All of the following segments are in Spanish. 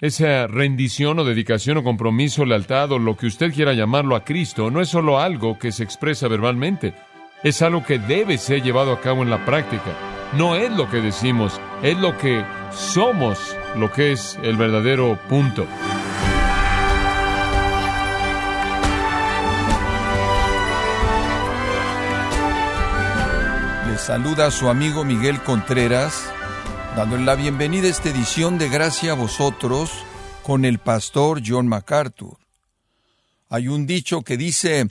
Esa rendición o dedicación o compromiso, lealtad o lo que usted quiera llamarlo a Cristo, no es solo algo que se expresa verbalmente, es algo que debe ser llevado a cabo en la práctica. No es lo que decimos, es lo que somos, lo que es el verdadero punto. Le saluda su amigo Miguel Contreras dándole la bienvenida a esta edición de Gracia a vosotros con el pastor John MacArthur. Hay un dicho que dice,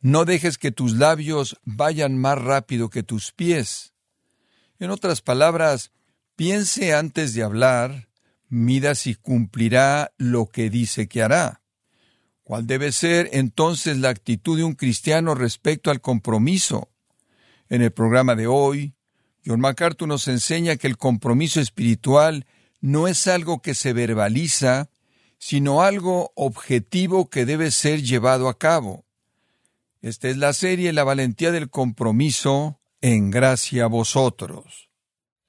no dejes que tus labios vayan más rápido que tus pies. En otras palabras, piense antes de hablar, mida si cumplirá lo que dice que hará. ¿Cuál debe ser entonces la actitud de un cristiano respecto al compromiso? En el programa de hoy, John MacArthur nos enseña que el compromiso espiritual no es algo que se verbaliza, sino algo objetivo que debe ser llevado a cabo. Esta es la serie La valentía del compromiso en gracia a vosotros.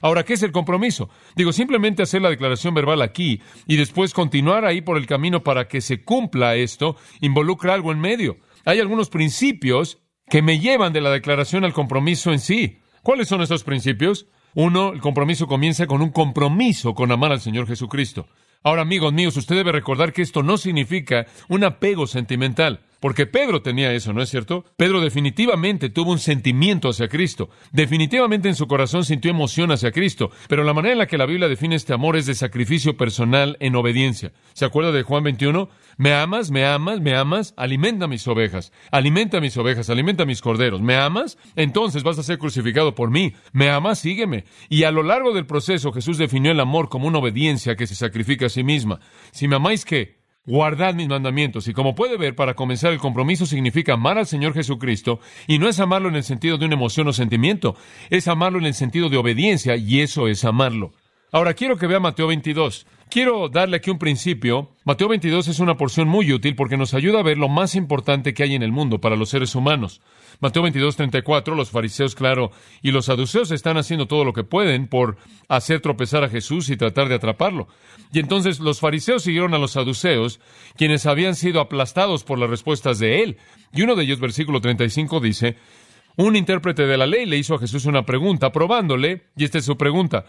Ahora, ¿qué es el compromiso? Digo, simplemente hacer la declaración verbal aquí y después continuar ahí por el camino para que se cumpla esto involucra algo en medio. Hay algunos principios que me llevan de la declaración al compromiso en sí. ¿Cuáles son esos principios? Uno, el compromiso comienza con un compromiso con amar al Señor Jesucristo. Ahora, amigos míos, usted debe recordar que esto no significa un apego sentimental. Porque Pedro tenía eso, ¿no es cierto? Pedro definitivamente tuvo un sentimiento hacia Cristo. Definitivamente en su corazón sintió emoción hacia Cristo. Pero la manera en la que la Biblia define este amor es de sacrificio personal en obediencia. ¿Se acuerda de Juan 21? ¿Me amas? ¿Me amas? ¿Me amas? Alimenta mis ovejas. Alimenta mis ovejas. Alimenta mis corderos. ¿Me amas? Entonces vas a ser crucificado por mí. ¿Me amas? Sígueme. Y a lo largo del proceso Jesús definió el amor como una obediencia que se sacrifica a sí misma. Si me amáis, ¿qué? guardad mis mandamientos. Y como puede ver, para comenzar, el compromiso significa amar al Señor Jesucristo, y no es amarlo en el sentido de una emoción o sentimiento, es amarlo en el sentido de obediencia, y eso es amarlo. Ahora quiero que vea Mateo 22. Quiero darle aquí un principio. Mateo 22 es una porción muy útil porque nos ayuda a ver lo más importante que hay en el mundo para los seres humanos. Mateo 22, 34, los fariseos, claro, y los saduceos están haciendo todo lo que pueden por hacer tropezar a Jesús y tratar de atraparlo. Y entonces los fariseos siguieron a los saduceos, quienes habían sido aplastados por las respuestas de él. Y uno de ellos, versículo 35, dice, un intérprete de la ley le hizo a Jesús una pregunta, probándole, y esta es su pregunta.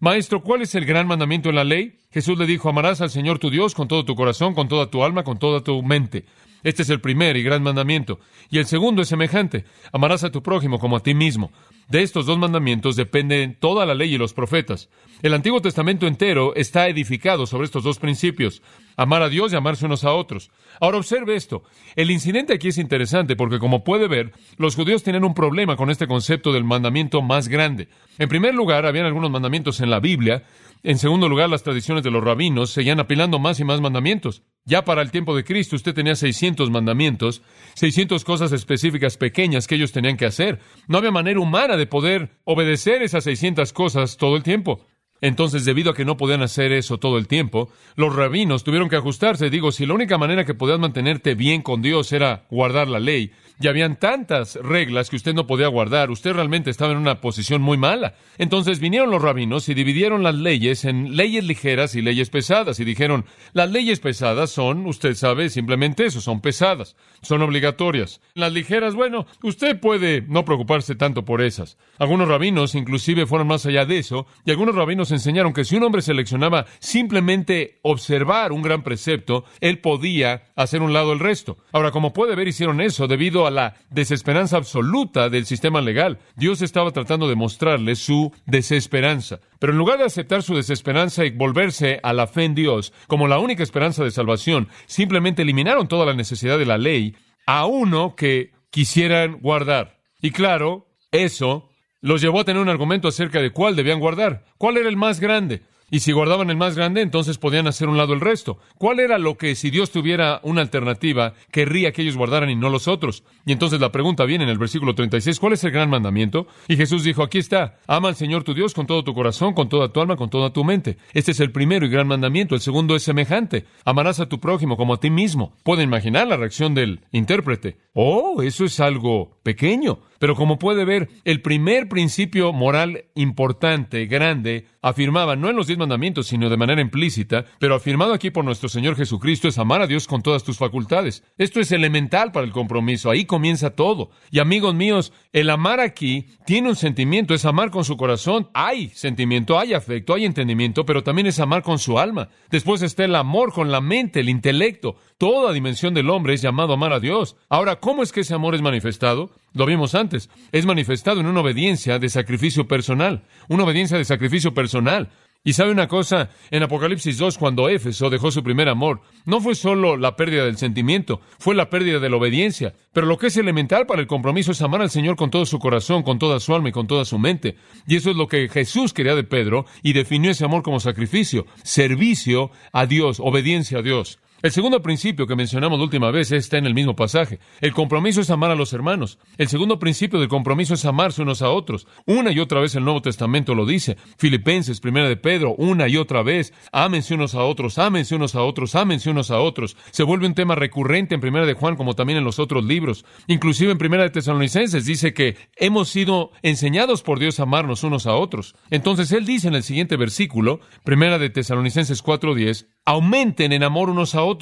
Maestro, ¿cuál es el gran mandamiento en la ley? Jesús le dijo, amarás al Señor tu Dios con todo tu corazón, con toda tu alma, con toda tu mente. Este es el primer y gran mandamiento. Y el segundo es semejante. Amarás a tu prójimo como a ti mismo. De estos dos mandamientos dependen toda la ley y los profetas. El Antiguo Testamento entero está edificado sobre estos dos principios. Amar a Dios y amarse unos a otros. Ahora observe esto. El incidente aquí es interesante porque, como puede ver, los judíos tienen un problema con este concepto del mandamiento más grande. En primer lugar, habían algunos mandamientos en la Biblia. En segundo lugar, las tradiciones de los rabinos seguían apilando más y más mandamientos. Ya para el tiempo de Cristo usted tenía 600 mandamientos, 600 cosas específicas pequeñas que ellos tenían que hacer. No había manera humana de poder obedecer esas 600 cosas todo el tiempo. Entonces, debido a que no podían hacer eso todo el tiempo, los rabinos tuvieron que ajustarse. Digo, si la única manera que podías mantenerte bien con Dios era guardar la ley, y habían tantas reglas que usted no podía guardar, usted realmente estaba en una posición muy mala. Entonces vinieron los rabinos y dividieron las leyes en leyes ligeras y leyes pesadas, y dijeron, las leyes pesadas son, usted sabe, simplemente eso, son pesadas, son obligatorias. Las ligeras, bueno, usted puede no preocuparse tanto por esas. Algunos rabinos inclusive fueron más allá de eso, y algunos rabinos enseñaron que si un hombre seleccionaba simplemente observar un gran precepto, él podía hacer un lado el resto. Ahora, como puede ver, hicieron eso debido a la desesperanza absoluta del sistema legal. Dios estaba tratando de mostrarle su desesperanza. Pero en lugar de aceptar su desesperanza y volverse a la fe en Dios como la única esperanza de salvación, simplemente eliminaron toda la necesidad de la ley a uno que quisieran guardar. Y claro, eso los llevó a tener un argumento acerca de cuál debían guardar. ¿Cuál era el más grande? Y si guardaban el más grande, entonces podían hacer un lado el resto. ¿Cuál era lo que, si Dios tuviera una alternativa, querría que ellos guardaran y no los otros? Y entonces la pregunta viene en el versículo 36, ¿cuál es el gran mandamiento? Y Jesús dijo, aquí está, ama al Señor tu Dios con todo tu corazón, con toda tu alma, con toda tu mente. Este es el primero y gran mandamiento. El segundo es semejante, amarás a tu prójimo como a ti mismo. Puede imaginar la reacción del intérprete. Oh, eso es algo pequeño. Pero como puede ver, el primer principio moral importante, grande, afirmaba, no en los diez mandamientos, sino de manera implícita, pero afirmado aquí por nuestro Señor Jesucristo, es amar a Dios con todas tus facultades. Esto es elemental para el compromiso, ahí comienza todo. Y amigos míos, el amar aquí tiene un sentimiento, es amar con su corazón. Hay sentimiento, hay afecto, hay entendimiento, pero también es amar con su alma. Después está el amor con la mente, el intelecto. Toda dimensión del hombre es llamado amar a Dios. Ahora, ¿cómo es que ese amor es manifestado? Lo vimos antes. Es manifestado en una obediencia de sacrificio personal. Una obediencia de sacrificio personal. Y sabe una cosa, en Apocalipsis 2, cuando Éfeso dejó su primer amor, no fue solo la pérdida del sentimiento, fue la pérdida de la obediencia. Pero lo que es elemental para el compromiso es amar al Señor con todo su corazón, con toda su alma y con toda su mente. Y eso es lo que Jesús quería de Pedro y definió ese amor como sacrificio, servicio a Dios, obediencia a Dios. El segundo principio que mencionamos la última vez está en el mismo pasaje. El compromiso es amar a los hermanos. El segundo principio del compromiso es amarse unos a otros. Una y otra vez el Nuevo Testamento lo dice. Filipenses, primera de Pedro, una y otra vez. Ámense unos a otros, ámense unos a otros, ámense unos a otros. Se vuelve un tema recurrente en primera de Juan como también en los otros libros. Inclusive en primera de Tesalonicenses dice que hemos sido enseñados por Dios a amarnos unos a otros. Entonces él dice en el siguiente versículo, primera de Tesalonicenses 4:10, aumenten en amor unos a otros.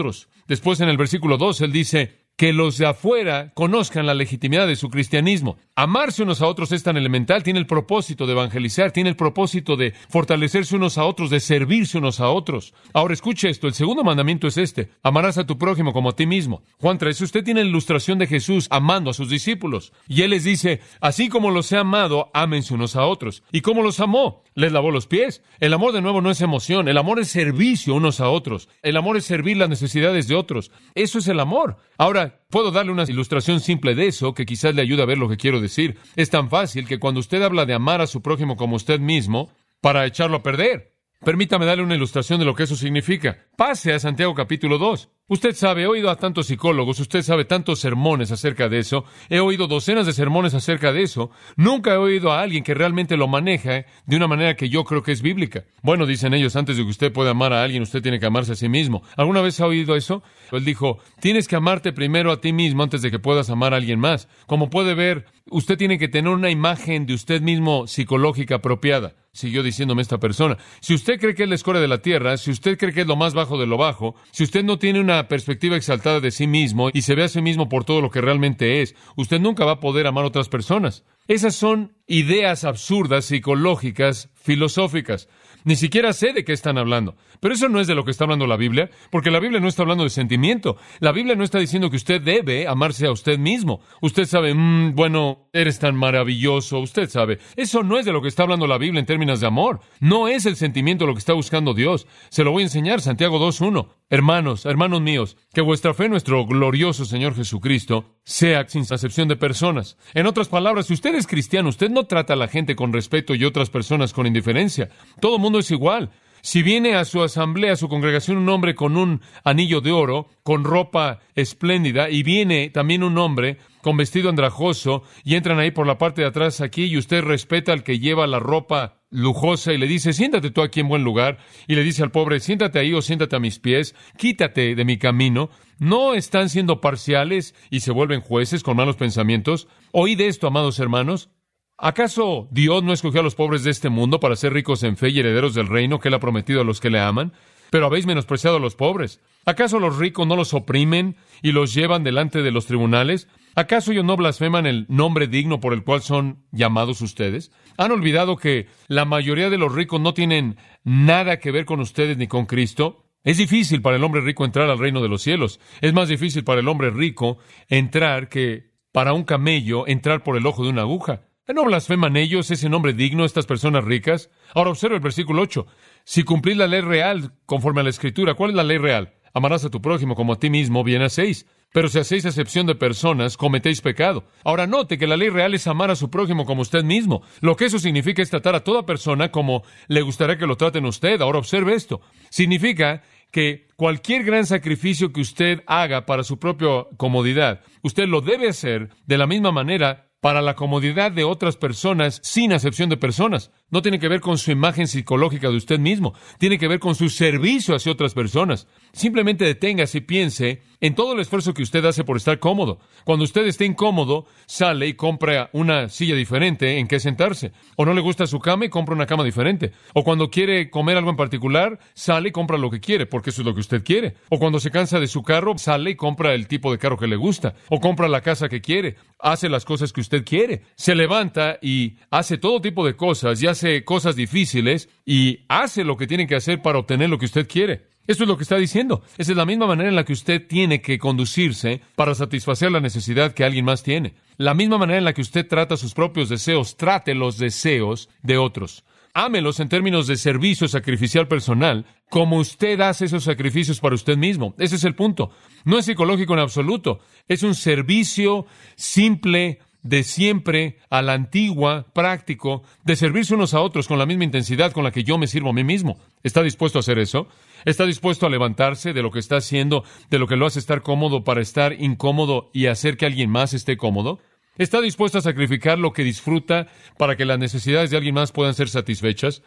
Después en el versículo 2 él dice, que los de afuera conozcan la legitimidad de su cristianismo. Amarse unos a otros es tan elemental, tiene el propósito de evangelizar, tiene el propósito de fortalecerse unos a otros, de servirse unos a otros. Ahora escuche esto, el segundo mandamiento es este, amarás a tu prójimo como a ti mismo. Juan 3, usted tiene la ilustración de Jesús amando a sus discípulos. Y él les dice, así como los he amado, ámense unos a otros. ¿Y cómo los amó? Les lavó los pies. El amor de nuevo no es emoción, el amor es servicio unos a otros. El amor es servir las necesidades de otros. Eso es el amor. Ahora, puedo darle una ilustración simple de eso que quizás le ayude a ver lo que quiero decir. Es tan fácil que cuando usted habla de amar a su prójimo como usted mismo, para echarlo a perder. Permítame darle una ilustración de lo que eso significa. Pase a Santiago capítulo 2. Usted sabe, he oído a tantos psicólogos, usted sabe tantos sermones acerca de eso, he oído docenas de sermones acerca de eso, nunca he oído a alguien que realmente lo maneja de una manera que yo creo que es bíblica. Bueno, dicen ellos, antes de que usted pueda amar a alguien, usted tiene que amarse a sí mismo. ¿Alguna vez ha oído eso? Él dijo, tienes que amarte primero a ti mismo antes de que puedas amar a alguien más. Como puede ver, usted tiene que tener una imagen de usted mismo psicológica apropiada siguió diciéndome esta persona. Si usted cree que es la escoria de la tierra, si usted cree que es lo más bajo de lo bajo, si usted no tiene una perspectiva exaltada de sí mismo y se ve a sí mismo por todo lo que realmente es, usted nunca va a poder amar a otras personas. Esas son ideas absurdas, psicológicas, filosóficas. Ni siquiera sé de qué están hablando. Pero eso no es de lo que está hablando la Biblia, porque la Biblia no está hablando de sentimiento. La Biblia no está diciendo que usted debe amarse a usted mismo. Usted sabe, mm, bueno, eres tan maravilloso, usted sabe. Eso no es de lo que está hablando la Biblia en términos de amor. No es el sentimiento lo que está buscando Dios. Se lo voy a enseñar, Santiago 2.1. Hermanos, hermanos míos, que vuestra fe nuestro glorioso Señor Jesucristo sea sin acepción de personas. En otras palabras, si usted es cristiano, usted no trata a la gente con respeto y otras personas con indiferencia. Todo el es igual. Si viene a su asamblea, a su congregación, un hombre con un anillo de oro, con ropa espléndida, y viene también un hombre con vestido andrajoso, y entran ahí por la parte de atrás aquí, y usted respeta al que lleva la ropa lujosa y le dice, siéntate tú aquí en buen lugar, y le dice al pobre, siéntate ahí o siéntate a mis pies, quítate de mi camino, ¿no están siendo parciales y se vuelven jueces con malos pensamientos? Oíd esto, amados hermanos, ¿Acaso Dios no escogió a los pobres de este mundo para ser ricos en fe y herederos del reino que Él ha prometido a los que le aman? Pero habéis menospreciado a los pobres. ¿Acaso los ricos no los oprimen y los llevan delante de los tribunales? ¿Acaso ellos no blasfeman el nombre digno por el cual son llamados ustedes? ¿Han olvidado que la mayoría de los ricos no tienen nada que ver con ustedes ni con Cristo? Es difícil para el hombre rico entrar al reino de los cielos. Es más difícil para el hombre rico entrar que para un camello entrar por el ojo de una aguja. ¿No blasfeman ellos ese nombre digno, estas personas ricas? Ahora observa el versículo 8. Si cumplís la ley real conforme a la Escritura, ¿cuál es la ley real? Amarás a tu prójimo como a ti mismo, bien hacéis. Pero si hacéis excepción de personas, cometéis pecado. Ahora note que la ley real es amar a su prójimo como usted mismo. Lo que eso significa es tratar a toda persona como le gustaría que lo traten usted. Ahora observe esto. Significa que cualquier gran sacrificio que usted haga para su propia comodidad, usted lo debe hacer de la misma manera para la comodidad de otras personas sin acepción de personas. No tiene que ver con su imagen psicológica de usted mismo, tiene que ver con su servicio hacia otras personas. Simplemente deténgase y piense en todo el esfuerzo que usted hace por estar cómodo. Cuando usted esté incómodo, sale y compra una silla diferente en que sentarse. O no le gusta su cama y compra una cama diferente. O cuando quiere comer algo en particular, sale y compra lo que quiere, porque eso es lo que usted quiere. O cuando se cansa de su carro, sale y compra el tipo de carro que le gusta. O compra la casa que quiere. Hace las cosas que usted quiere. Se levanta y hace todo tipo de cosas y hace cosas difíciles y hace lo que tiene que hacer para obtener lo que usted quiere. Esto es lo que está diciendo. Esa es la misma manera en la que usted tiene que conducirse para satisfacer la necesidad que alguien más tiene. La misma manera en la que usted trata sus propios deseos, trate los deseos de otros. Ámelos en términos de servicio sacrificial personal, como usted hace esos sacrificios para usted mismo. Ese es el punto. No es psicológico en absoluto. Es un servicio simple, de siempre a la antigua, práctico, de servirse unos a otros con la misma intensidad con la que yo me sirvo a mí mismo. ¿Está dispuesto a hacer eso? ¿Está dispuesto a levantarse de lo que está haciendo, de lo que lo hace estar cómodo para estar incómodo y hacer que alguien más esté cómodo? ¿Está dispuesto a sacrificar lo que disfruta para que las necesidades de alguien más puedan ser satisfechas?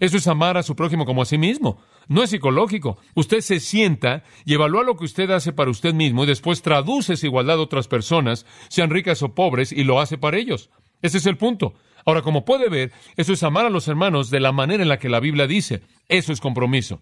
Eso es amar a su prójimo como a sí mismo. No es psicológico. Usted se sienta y evalúa lo que usted hace para usted mismo y después traduce esa igualdad a otras personas, sean ricas o pobres, y lo hace para ellos. Ese es el punto. Ahora, como puede ver, eso es amar a los hermanos de la manera en la que la Biblia dice. Eso es compromiso.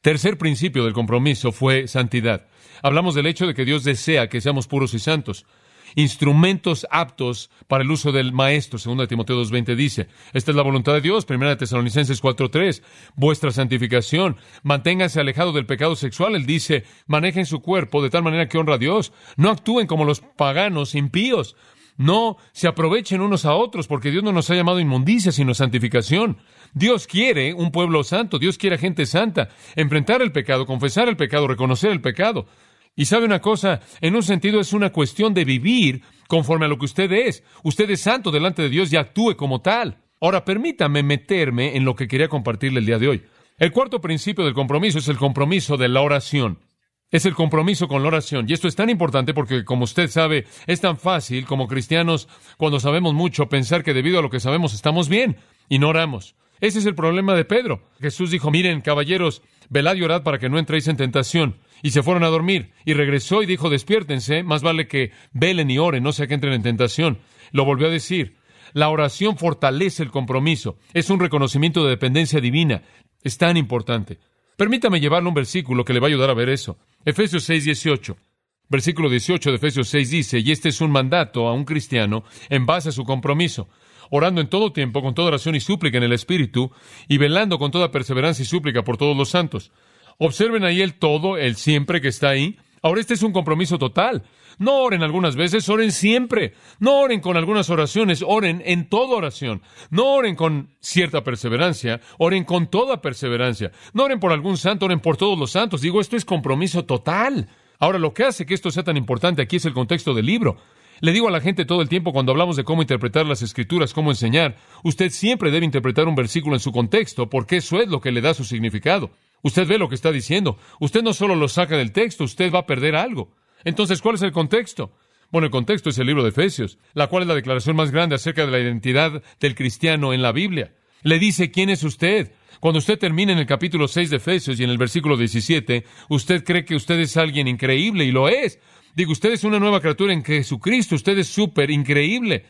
Tercer principio del compromiso fue santidad. Hablamos del hecho de que Dios desea que seamos puros y santos instrumentos aptos para el uso del maestro, de Timoteo 2.20 dice. Esta es la voluntad de Dios, de Tesalonicenses 4.3, vuestra santificación, manténganse alejados del pecado sexual, él dice, manejen su cuerpo de tal manera que honra a Dios, no actúen como los paganos impíos, no se aprovechen unos a otros, porque Dios no nos ha llamado inmundicia, sino santificación. Dios quiere un pueblo santo, Dios quiere gente santa, enfrentar el pecado, confesar el pecado, reconocer el pecado. Y sabe una cosa, en un sentido es una cuestión de vivir conforme a lo que usted es. Usted es santo delante de Dios y actúe como tal. Ahora, permítame meterme en lo que quería compartirle el día de hoy. El cuarto principio del compromiso es el compromiso de la oración. Es el compromiso con la oración. Y esto es tan importante porque, como usted sabe, es tan fácil como cristianos, cuando sabemos mucho, pensar que debido a lo que sabemos estamos bien y no oramos. Ese es el problema de Pedro. Jesús dijo, miren, caballeros, velad y orad para que no entréis en tentación y se fueron a dormir. Y regresó y dijo, despiértense, más vale que velen y oren, no sea que entren en tentación. Lo volvió a decir. La oración fortalece el compromiso. Es un reconocimiento de dependencia divina. Es tan importante. Permítame llevarle un versículo que le va a ayudar a ver eso. Efesios 6, 18. Versículo 18 de Efesios 6 dice, y este es un mandato a un cristiano en base a su compromiso, orando en todo tiempo, con toda oración y súplica en el Espíritu, y velando con toda perseverancia y súplica por todos los santos. Observen ahí el todo, el siempre que está ahí. Ahora este es un compromiso total. No oren algunas veces, oren siempre. No oren con algunas oraciones, oren en toda oración. No oren con cierta perseverancia, oren con toda perseverancia. No oren por algún santo, oren por todos los santos. Digo, esto es compromiso total. Ahora, lo que hace que esto sea tan importante aquí es el contexto del libro. Le digo a la gente todo el tiempo cuando hablamos de cómo interpretar las escrituras, cómo enseñar, usted siempre debe interpretar un versículo en su contexto, porque eso es lo que le da su significado. Usted ve lo que está diciendo. Usted no solo lo saca del texto, usted va a perder algo. Entonces, ¿cuál es el contexto? Bueno, el contexto es el libro de Efesios, la cual es la declaración más grande acerca de la identidad del cristiano en la Biblia. Le dice quién es usted. Cuando usted termina en el capítulo 6 de Efesios y en el versículo 17, usted cree que usted es alguien increíble y lo es. Digo, usted es una nueva criatura en Jesucristo, usted es súper increíble.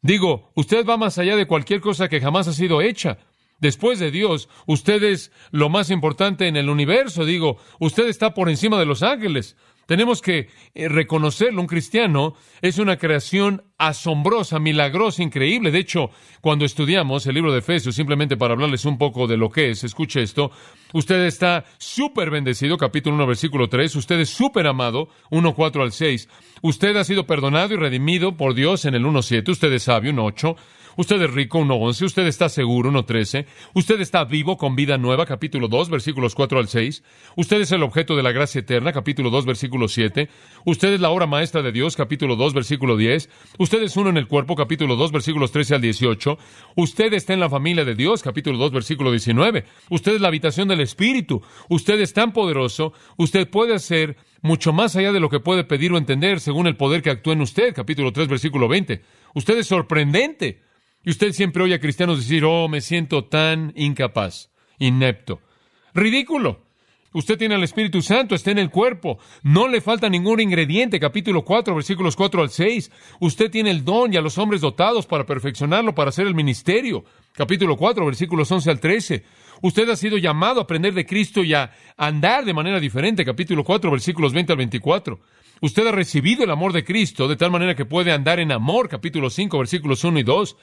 Digo, usted va más allá de cualquier cosa que jamás ha sido hecha después de Dios, usted es lo más importante en el universo. Digo, usted está por encima de los ángeles. Tenemos que eh, reconocerlo. Un cristiano es una creación asombrosa, milagrosa, increíble. De hecho, cuando estudiamos el libro de Efesios, simplemente para hablarles un poco de lo que es, escuche esto. Usted está súper bendecido, capítulo 1, versículo 3. Usted es súper amado, 1, 4 al 6. Usted ha sido perdonado y redimido por Dios en el 1, 7. Usted es sabio, 1, 8. Usted es rico, 1.11. Usted está seguro, 1.13. Usted está vivo con vida nueva, capítulo 2, versículos 4 al 6. Usted es el objeto de la gracia eterna, capítulo 2, versículo 7. Usted es la obra maestra de Dios, capítulo 2, versículo 10. Usted es uno en el cuerpo, capítulo 2, versículos 13 al 18. Usted está en la familia de Dios, capítulo 2, versículo 19. Usted es la habitación del Espíritu. Usted es tan poderoso. Usted puede hacer mucho más allá de lo que puede pedir o entender según el poder que actúa en usted, capítulo 3, versículo 20. Usted es sorprendente. Y usted siempre oye a cristianos decir, oh, me siento tan incapaz, inepto. Ridículo. Usted tiene al Espíritu Santo, está en el cuerpo. No le falta ningún ingrediente. Capítulo 4, versículos 4 al 6. Usted tiene el don y a los hombres dotados para perfeccionarlo, para hacer el ministerio. Capítulo 4, versículos 11 al 13. Usted ha sido llamado a aprender de Cristo y a andar de manera diferente. Capítulo 4, versículos 20 al 24. Usted ha recibido el amor de Cristo de tal manera que puede andar en amor. Capítulo 5, versículos 1 y 2.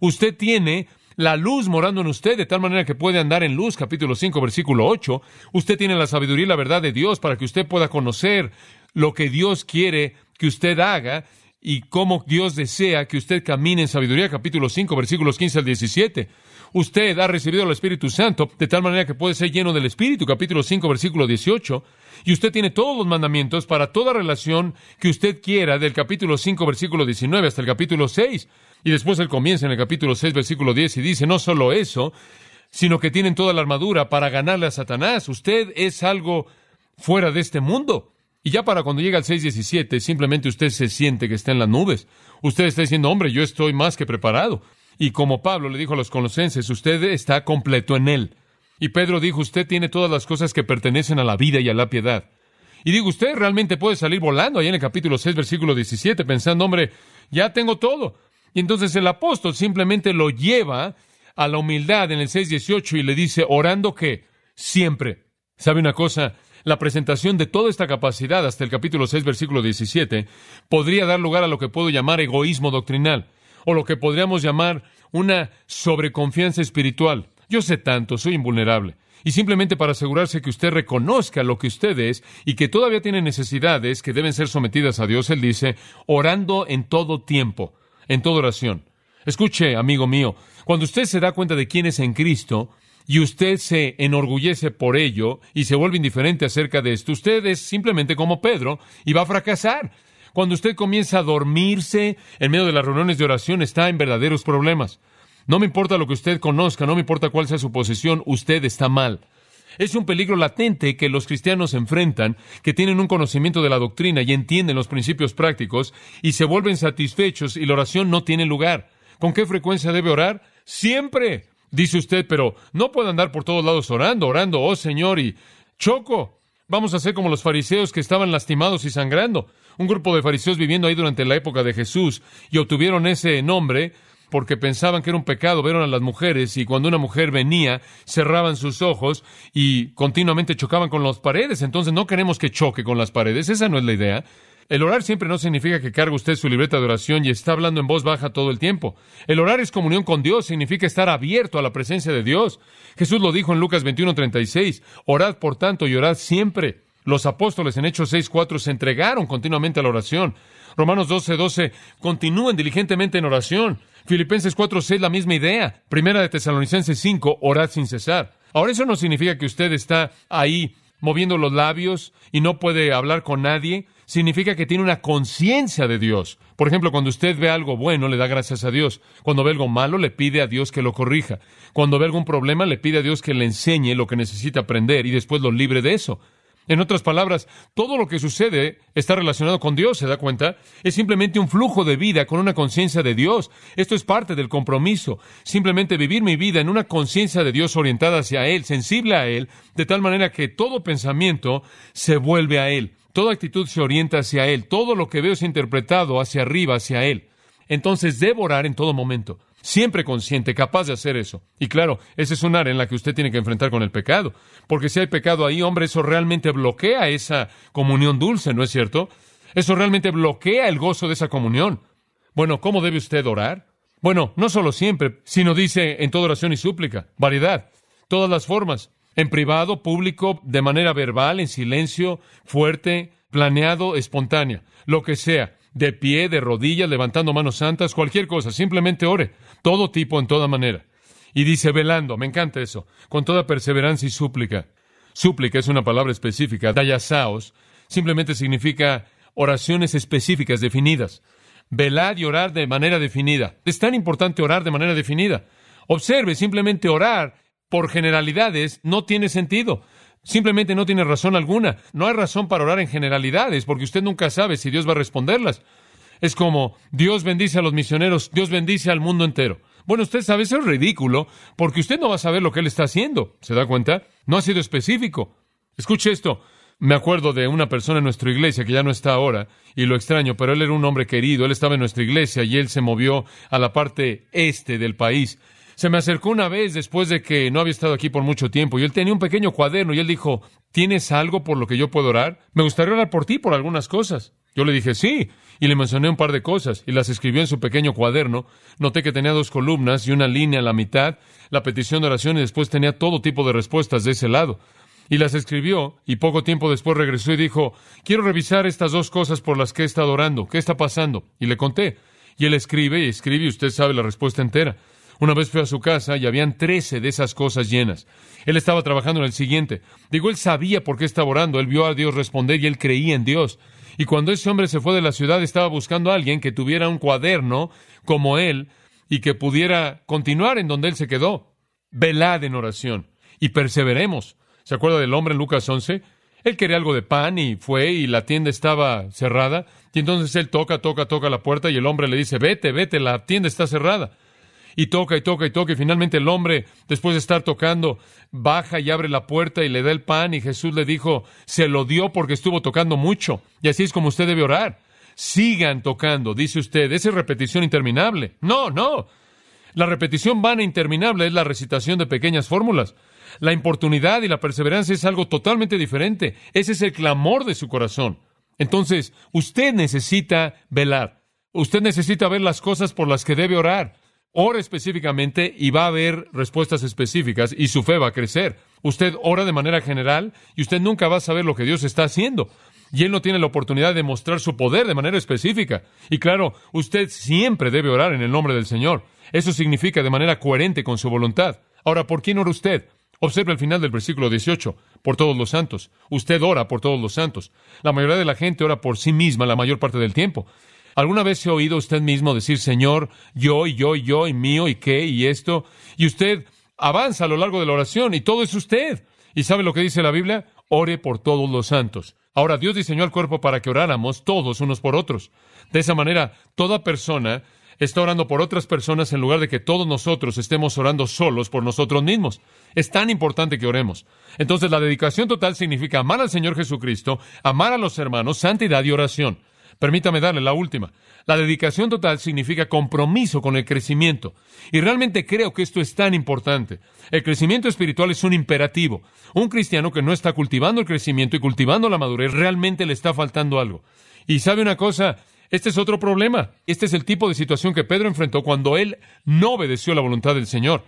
Usted tiene la luz morando en usted de tal manera que puede andar en luz, capítulo 5, versículo 8. Usted tiene la sabiduría y la verdad de Dios para que usted pueda conocer lo que Dios quiere que usted haga y cómo Dios desea que usted camine en sabiduría, capítulo 5, versículos 15 al 17. Usted ha recibido el Espíritu Santo de tal manera que puede ser lleno del Espíritu, capítulo 5, versículo 18. Y usted tiene todos los mandamientos para toda relación que usted quiera, del capítulo 5, versículo 19 hasta el capítulo 6. Y después él comienza en el capítulo 6, versículo 10 y dice, no solo eso, sino que tienen toda la armadura para ganarle a Satanás. Usted es algo fuera de este mundo. Y ya para cuando llega al 6.17, simplemente usted se siente que está en las nubes. Usted está diciendo, hombre, yo estoy más que preparado. Y como Pablo le dijo a los colosenses, usted está completo en él. Y Pedro dijo, usted tiene todas las cosas que pertenecen a la vida y a la piedad. Y digo, usted realmente puede salir volando ahí en el capítulo 6, versículo 17, pensando, hombre, ya tengo todo. Y entonces el apóstol simplemente lo lleva a la humildad en el 6.18 y le dice, orando que siempre. ¿Sabe una cosa? La presentación de toda esta capacidad hasta el capítulo 6, versículo 17, podría dar lugar a lo que puedo llamar egoísmo doctrinal, o lo que podríamos llamar una sobreconfianza espiritual. Yo sé tanto, soy invulnerable. Y simplemente para asegurarse que usted reconozca lo que usted es y que todavía tiene necesidades que deben ser sometidas a Dios, Él dice, orando en todo tiempo en toda oración. Escuche, amigo mío, cuando usted se da cuenta de quién es en Cristo y usted se enorgullece por ello y se vuelve indiferente acerca de esto, usted es simplemente como Pedro y va a fracasar. Cuando usted comienza a dormirse en medio de las reuniones de oración, está en verdaderos problemas. No me importa lo que usted conozca, no me importa cuál sea su posición, usted está mal. Es un peligro latente que los cristianos enfrentan, que tienen un conocimiento de la doctrina y entienden los principios prácticos y se vuelven satisfechos y la oración no tiene lugar. ¿Con qué frecuencia debe orar? Siempre. Dice usted, pero no puedo andar por todos lados orando, orando, oh Señor, y choco. Vamos a ser como los fariseos que estaban lastimados y sangrando. Un grupo de fariseos viviendo ahí durante la época de Jesús y obtuvieron ese nombre porque pensaban que era un pecado, vieron a las mujeres y cuando una mujer venía cerraban sus ojos y continuamente chocaban con las paredes. Entonces no queremos que choque con las paredes, esa no es la idea. El orar siempre no significa que cargue usted su libreta de oración y está hablando en voz baja todo el tiempo. El orar es comunión con Dios, significa estar abierto a la presencia de Dios. Jesús lo dijo en Lucas 21:36, orad por tanto y orad siempre. Los apóstoles en Hechos 6:4 se entregaron continuamente a la oración. Romanos 12:12 continúen diligentemente en oración. Filipenses 4:6 la misma idea. Primera de Tesalonicenses 5, orad sin cesar. Ahora eso no significa que usted está ahí moviendo los labios y no puede hablar con nadie. Significa que tiene una conciencia de Dios. Por ejemplo, cuando usted ve algo bueno, le da gracias a Dios. Cuando ve algo malo, le pide a Dios que lo corrija. Cuando ve algún problema, le pide a Dios que le enseñe lo que necesita aprender y después lo libre de eso. En otras palabras, todo lo que sucede está relacionado con Dios, ¿se da cuenta? Es simplemente un flujo de vida con una conciencia de Dios. Esto es parte del compromiso. Simplemente vivir mi vida en una conciencia de Dios orientada hacia Él, sensible a Él, de tal manera que todo pensamiento se vuelve a Él. Toda actitud se orienta hacia Él. Todo lo que veo es interpretado hacia arriba, hacia Él. Entonces debo orar en todo momento siempre consciente, capaz de hacer eso. Y claro, ese es un área en la que usted tiene que enfrentar con el pecado, porque si hay pecado ahí, hombre, eso realmente bloquea esa comunión dulce, ¿no es cierto? Eso realmente bloquea el gozo de esa comunión. Bueno, ¿cómo debe usted orar? Bueno, no solo siempre, sino dice en toda oración y súplica, variedad, todas las formas, en privado, público, de manera verbal, en silencio, fuerte, planeado, espontánea, lo que sea de pie, de rodillas, levantando manos santas, cualquier cosa, simplemente ore, todo tipo, en toda manera. Y dice velando, me encanta eso, con toda perseverancia y súplica. Súplica es una palabra específica, dayasaos, simplemente significa oraciones específicas, definidas. Velar y orar de manera definida. Es tan importante orar de manera definida. Observe, simplemente orar por generalidades no tiene sentido. Simplemente no tiene razón alguna. No hay razón para orar en generalidades, porque usted nunca sabe si Dios va a responderlas. Es como Dios bendice a los misioneros, Dios bendice al mundo entero. Bueno, usted sabe, eso es ridículo, porque usted no va a saber lo que él está haciendo. ¿Se da cuenta? No ha sido específico. Escuche esto. Me acuerdo de una persona en nuestra iglesia que ya no está ahora, y lo extraño, pero él era un hombre querido, él estaba en nuestra iglesia y él se movió a la parte este del país. Se me acercó una vez después de que no había estado aquí por mucho tiempo y él tenía un pequeño cuaderno y él dijo, ¿tienes algo por lo que yo puedo orar? Me gustaría orar por ti por algunas cosas. Yo le dije, sí, y le mencioné un par de cosas y las escribió en su pequeño cuaderno. Noté que tenía dos columnas y una línea a la mitad, la petición de oración y después tenía todo tipo de respuestas de ese lado y las escribió, y poco tiempo después regresó y dijo, quiero revisar estas dos cosas por las que he estado orando, ¿qué está pasando? Y le conté. Y él escribe y escribe y usted sabe la respuesta entera. Una vez fue a su casa y habían trece de esas cosas llenas. Él estaba trabajando en el siguiente. Digo, él sabía por qué estaba orando, él vio a Dios responder y él creía en Dios. Y cuando ese hombre se fue de la ciudad estaba buscando a alguien que tuviera un cuaderno como él y que pudiera continuar en donde él se quedó. Velad en oración y perseveremos. ¿Se acuerda del hombre en Lucas 11? Él quería algo de pan y fue y la tienda estaba cerrada. Y entonces él toca, toca, toca la puerta y el hombre le dice, vete, vete, la tienda está cerrada. Y toca y toca y toca y finalmente el hombre, después de estar tocando, baja y abre la puerta y le da el pan y Jesús le dijo, se lo dio porque estuvo tocando mucho. Y así es como usted debe orar. Sigan tocando, dice usted, esa es repetición interminable. No, no. La repetición vana e interminable es la recitación de pequeñas fórmulas. La importunidad y la perseverancia es algo totalmente diferente. Ese es el clamor de su corazón. Entonces, usted necesita velar. Usted necesita ver las cosas por las que debe orar. Ora específicamente y va a haber respuestas específicas y su fe va a crecer. Usted ora de manera general y usted nunca va a saber lo que Dios está haciendo. Y Él no tiene la oportunidad de mostrar su poder de manera específica. Y claro, usted siempre debe orar en el nombre del Señor. Eso significa de manera coherente con su voluntad. Ahora, ¿por quién ora usted? Observe el final del versículo 18, por todos los santos. Usted ora por todos los santos. La mayoría de la gente ora por sí misma la mayor parte del tiempo. ¿Alguna vez se ha oído usted mismo decir, Señor, yo y yo y yo y mío y qué y esto? Y usted avanza a lo largo de la oración y todo es usted. ¿Y sabe lo que dice la Biblia? Ore por todos los santos. Ahora, Dios diseñó el cuerpo para que oráramos todos unos por otros. De esa manera, toda persona está orando por otras personas en lugar de que todos nosotros estemos orando solos por nosotros mismos. Es tan importante que oremos. Entonces la dedicación total significa amar al Señor Jesucristo, amar a los hermanos, santidad y oración. Permítame darle la última. La dedicación total significa compromiso con el crecimiento. Y realmente creo que esto es tan importante. El crecimiento espiritual es un imperativo. Un cristiano que no está cultivando el crecimiento y cultivando la madurez realmente le está faltando algo. Y sabe una cosa, este es otro problema. Este es el tipo de situación que Pedro enfrentó cuando él no obedeció la voluntad del Señor.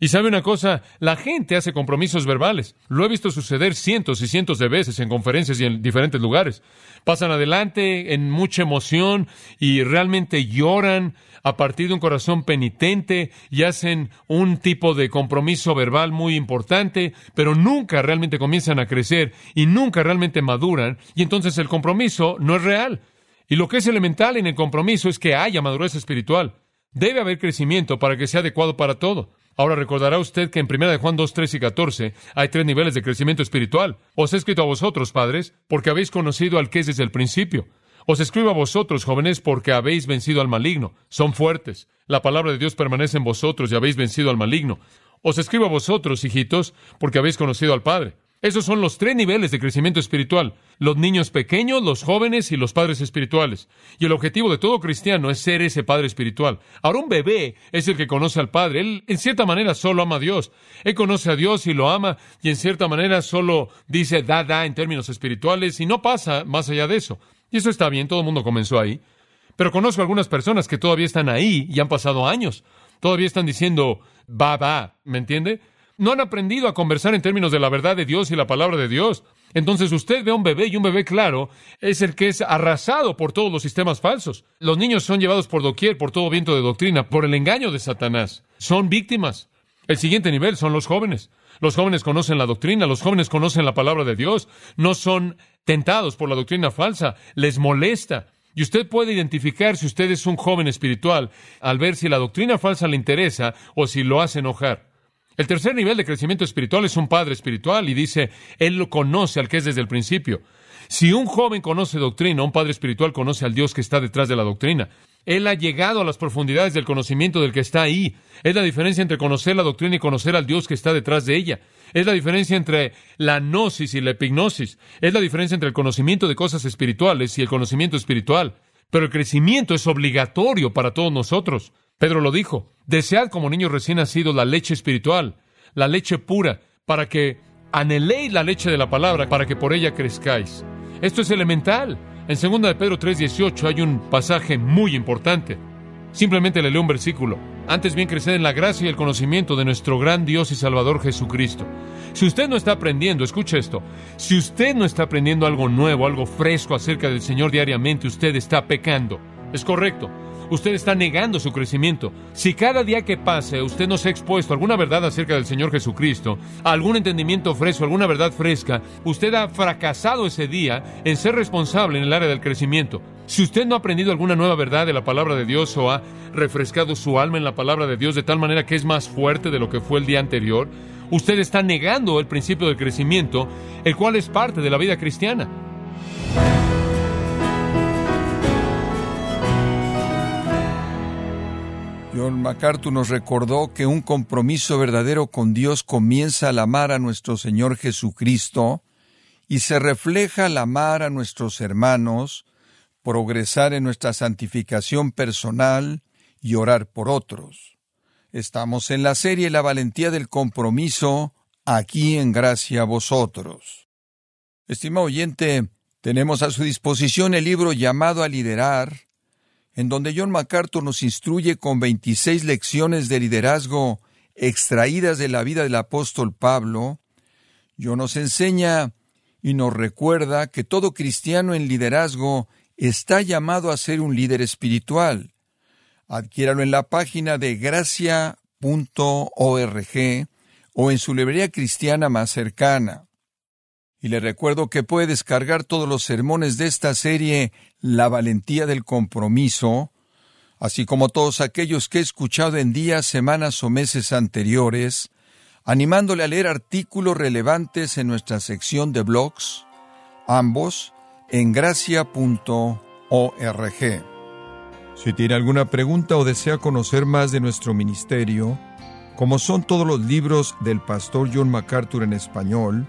Y sabe una cosa, la gente hace compromisos verbales. Lo he visto suceder cientos y cientos de veces en conferencias y en diferentes lugares. Pasan adelante en mucha emoción y realmente lloran a partir de un corazón penitente y hacen un tipo de compromiso verbal muy importante, pero nunca realmente comienzan a crecer y nunca realmente maduran y entonces el compromiso no es real. Y lo que es elemental en el compromiso es que haya madurez espiritual. Debe haber crecimiento para que sea adecuado para todo. Ahora recordará usted que en 1 de Juan 2, 3 y 14 hay tres niveles de crecimiento espiritual. Os he escrito a vosotros, padres, porque habéis conocido al que es desde el principio. Os escribo a vosotros, jóvenes, porque habéis vencido al maligno. Son fuertes. La palabra de Dios permanece en vosotros y habéis vencido al maligno. Os escribo a vosotros, hijitos, porque habéis conocido al Padre. Esos son los tres niveles de crecimiento espiritual. Los niños pequeños, los jóvenes y los padres espirituales. Y el objetivo de todo cristiano es ser ese padre espiritual. Ahora un bebé es el que conoce al Padre. Él en cierta manera solo ama a Dios. Él conoce a Dios y lo ama y en cierta manera solo dice da, da en términos espirituales y no pasa más allá de eso. Y eso está bien, todo el mundo comenzó ahí. Pero conozco algunas personas que todavía están ahí y han pasado años. Todavía están diciendo va, va, ¿me entiende? No han aprendido a conversar en términos de la verdad de Dios y la palabra de Dios. Entonces usted ve a un bebé y un bebé claro es el que es arrasado por todos los sistemas falsos. Los niños son llevados por doquier, por todo viento de doctrina, por el engaño de Satanás. Son víctimas. El siguiente nivel son los jóvenes. Los jóvenes conocen la doctrina, los jóvenes conocen la palabra de Dios, no son tentados por la doctrina falsa, les molesta. Y usted puede identificar si usted es un joven espiritual al ver si la doctrina falsa le interesa o si lo hace enojar. El tercer nivel de crecimiento espiritual es un padre espiritual y dice, él lo conoce al que es desde el principio. Si un joven conoce doctrina, un padre espiritual conoce al Dios que está detrás de la doctrina. Él ha llegado a las profundidades del conocimiento del que está ahí. Es la diferencia entre conocer la doctrina y conocer al Dios que está detrás de ella. Es la diferencia entre la gnosis y la epignosis. Es la diferencia entre el conocimiento de cosas espirituales y el conocimiento espiritual. Pero el crecimiento es obligatorio para todos nosotros. Pedro lo dijo. Desead como niños recién nacidos la leche espiritual, la leche pura, para que anheléis la leche de la palabra, para que por ella crezcáis. Esto es elemental. En 2 de Pedro 3:18 hay un pasaje muy importante. Simplemente le leo un versículo. Antes bien creced en la gracia y el conocimiento de nuestro gran Dios y Salvador Jesucristo. Si usted no está aprendiendo, escuche esto, si usted no está aprendiendo algo nuevo, algo fresco acerca del Señor diariamente, usted está pecando. Es correcto usted está negando su crecimiento. Si cada día que pase usted no se ha expuesto alguna verdad acerca del Señor Jesucristo, algún entendimiento fresco, alguna verdad fresca, usted ha fracasado ese día en ser responsable en el área del crecimiento. Si usted no ha aprendido alguna nueva verdad de la palabra de Dios o ha refrescado su alma en la palabra de Dios de tal manera que es más fuerte de lo que fue el día anterior, usted está negando el principio del crecimiento, el cual es parte de la vida cristiana. John MacArthur nos recordó que un compromiso verdadero con Dios comienza al amar a nuestro Señor Jesucristo y se refleja al amar a nuestros hermanos, progresar en nuestra santificación personal y orar por otros. Estamos en la serie La valentía del compromiso, aquí en gracia a vosotros. Estimado oyente, tenemos a su disposición el libro llamado a liderar, en donde John MacArthur nos instruye con 26 lecciones de liderazgo extraídas de la vida del apóstol Pablo, John nos enseña y nos recuerda que todo cristiano en liderazgo está llamado a ser un líder espiritual. Adquiéralo en la página de gracia.org o en su librería cristiana más cercana. Y le recuerdo que puede descargar todos los sermones de esta serie La valentía del compromiso, así como todos aquellos que he escuchado en días, semanas o meses anteriores, animándole a leer artículos relevantes en nuestra sección de blogs, ambos en gracia.org. Si tiene alguna pregunta o desea conocer más de nuestro ministerio, como son todos los libros del pastor John MacArthur en español,